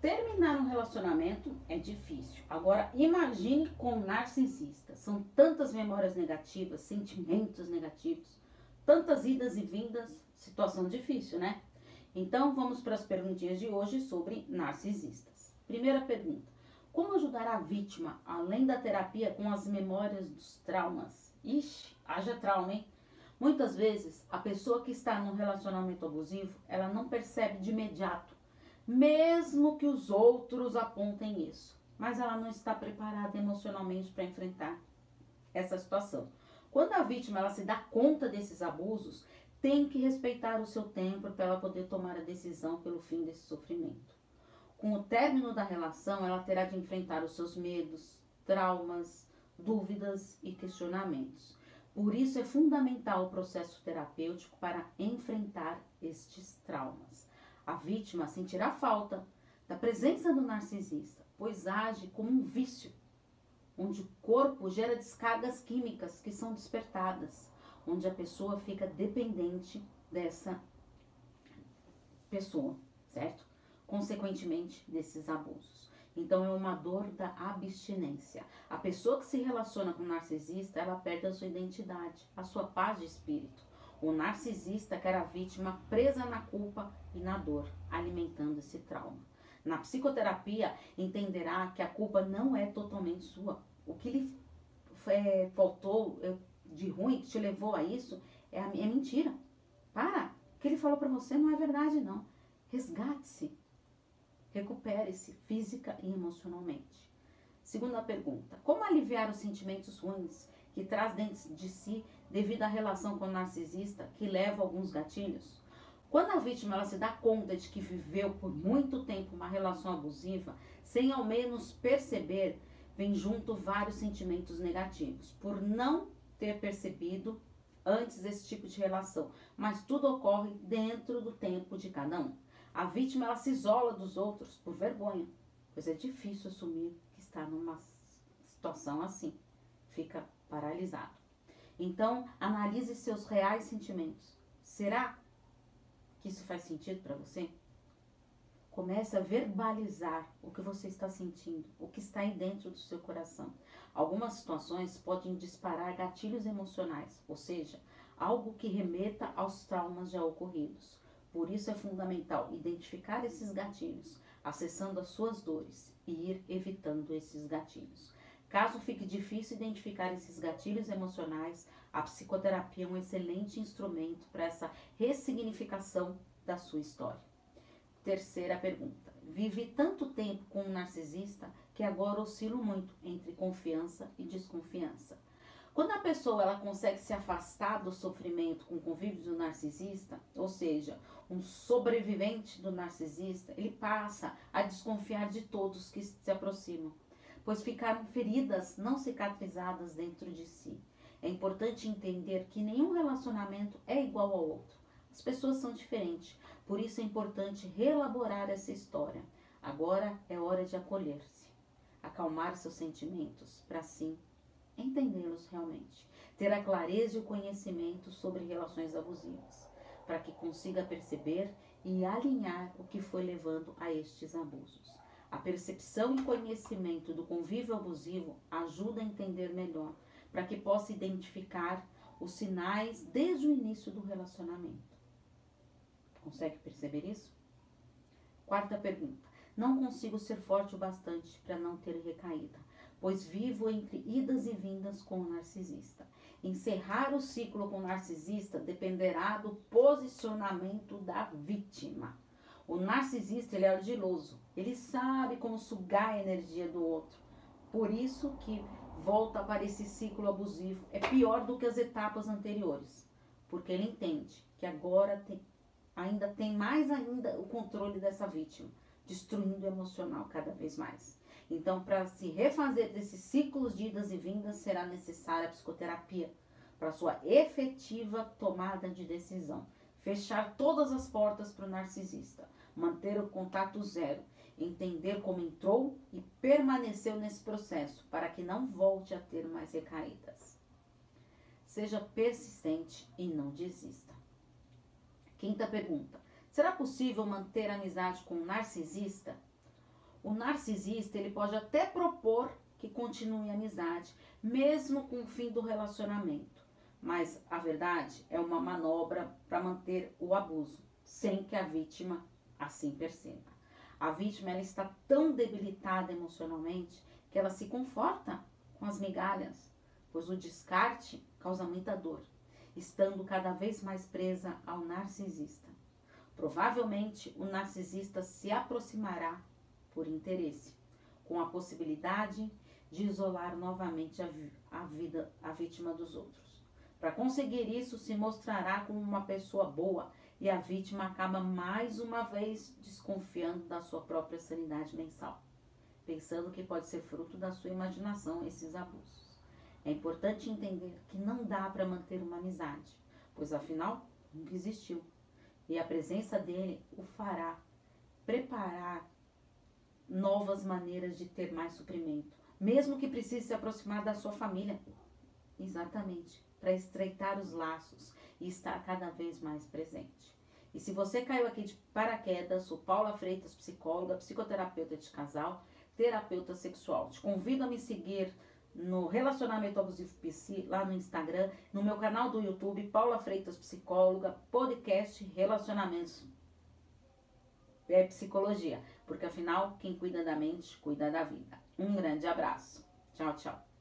Terminar um relacionamento é difícil. Agora, imagine com um narcisista. São tantas memórias negativas, sentimentos negativos, tantas idas e vindas, situação difícil, né? Então, vamos para as perguntinhas de hoje sobre narcisistas. Primeira pergunta: Como ajudar a vítima, além da terapia, com as memórias dos traumas? Ixi, haja trauma, hein? Muitas vezes, a pessoa que está num relacionamento abusivo, ela não percebe de imediato mesmo que os outros apontem isso. Mas ela não está preparada emocionalmente para enfrentar essa situação. Quando a vítima ela se dá conta desses abusos, tem que respeitar o seu tempo para ela poder tomar a decisão pelo fim desse sofrimento. Com o término da relação, ela terá de enfrentar os seus medos, traumas, dúvidas e questionamentos. Por isso é fundamental o processo terapêutico para enfrentar estes traumas. A vítima sentirá falta da presença do narcisista, pois age como um vício, onde o corpo gera descargas químicas que são despertadas, onde a pessoa fica dependente dessa pessoa, certo? Consequentemente, desses abusos. Então, é uma dor da abstinência. A pessoa que se relaciona com o narcisista, ela perde a sua identidade, a sua paz de espírito. O narcisista quer a vítima presa na culpa e na dor, alimentando esse trauma. Na psicoterapia, entenderá que a culpa não é totalmente sua. O que lhe é, faltou de ruim, que te levou a isso, é, é mentira. Para! O que ele falou para você não é verdade, não. Resgate-se. Recupere-se física e emocionalmente. Segunda pergunta: Como aliviar os sentimentos ruins que traz dentro de si devido à relação com o narcisista que leva alguns gatilhos? Quando a vítima ela se dá conta de que viveu por muito tempo uma relação abusiva, sem ao menos perceber, vem junto vários sentimentos negativos, por não ter percebido antes esse tipo de relação. Mas tudo ocorre dentro do tempo de cada um. A vítima ela se isola dos outros por vergonha, pois é difícil assumir que está numa situação assim. Fica paralisado. Então, analise seus reais sentimentos. Será que isso faz sentido para você? Comece a verbalizar o que você está sentindo, o que está aí dentro do seu coração. Algumas situações podem disparar gatilhos emocionais, ou seja, algo que remeta aos traumas já ocorridos. Por isso é fundamental identificar esses gatilhos, acessando as suas dores e ir evitando esses gatilhos. Caso fique difícil identificar esses gatilhos emocionais, a psicoterapia é um excelente instrumento para essa ressignificação da sua história. Terceira pergunta. Vivi tanto tempo com um narcisista que agora oscilo muito entre confiança e desconfiança. Quando a pessoa ela consegue se afastar do sofrimento com o convívio do narcisista, ou seja, um sobrevivente do narcisista, ele passa a desconfiar de todos que se aproximam pois ficaram feridas não cicatrizadas dentro de si. É importante entender que nenhum relacionamento é igual ao outro. As pessoas são diferentes, por isso é importante reelaborar essa história. Agora é hora de acolher-se, acalmar seus sentimentos, para assim entendê-los realmente. Ter a clareza e o conhecimento sobre relações abusivas, para que consiga perceber e alinhar o que foi levando a estes abusos. A percepção e conhecimento do convívio abusivo ajuda a entender melhor, para que possa identificar os sinais desde o início do relacionamento. Consegue perceber isso? Quarta pergunta. Não consigo ser forte o bastante para não ter recaída, pois vivo entre idas e vindas com o narcisista. Encerrar o ciclo com o narcisista dependerá do posicionamento da vítima. O narcisista ele é ardiloso, ele sabe como sugar a energia do outro. Por isso que volta para esse ciclo abusivo. É pior do que as etapas anteriores, porque ele entende que agora tem, ainda tem mais ainda o controle dessa vítima, destruindo o emocional cada vez mais. Então, para se refazer desses ciclos de idas e vindas, será necessária a psicoterapia para sua efetiva tomada de decisão. Fechar todas as portas para o narcisista manter o contato zero, entender como entrou e permaneceu nesse processo para que não volte a ter mais recaídas. Seja persistente e não desista. Quinta pergunta: será possível manter amizade com um narcisista? O narcisista, ele pode até propor que continue a amizade, mesmo com o fim do relacionamento. Mas a verdade é uma manobra para manter o abuso, sem que a vítima assim perceba. A vítima ela está tão debilitada emocionalmente que ela se conforta com as migalhas, pois o descarte causa muita dor, estando cada vez mais presa ao narcisista. Provavelmente o narcisista se aproximará por interesse, com a possibilidade de isolar novamente a, a vida, a vítima dos outros. Para conseguir isso, se mostrará como uma pessoa boa e a vítima acaba mais uma vez desconfiando da sua própria sanidade mensal, pensando que pode ser fruto da sua imaginação esses abusos. É importante entender que não dá para manter uma amizade, pois afinal nunca existiu. E a presença dele o fará preparar novas maneiras de ter mais suprimento, mesmo que precise se aproximar da sua família. Exatamente, para estreitar os laços e estar cada vez mais presente. E se você caiu aqui de paraquedas, sou Paula Freitas, psicóloga, psicoterapeuta de casal, terapeuta sexual. Te convido a me seguir no Relacionamento Abusivo PC, lá no Instagram, no meu canal do YouTube, Paula Freitas Psicóloga, podcast Relacionamentos é Psicologia, porque afinal, quem cuida da mente, cuida da vida. Um grande abraço. Tchau, tchau.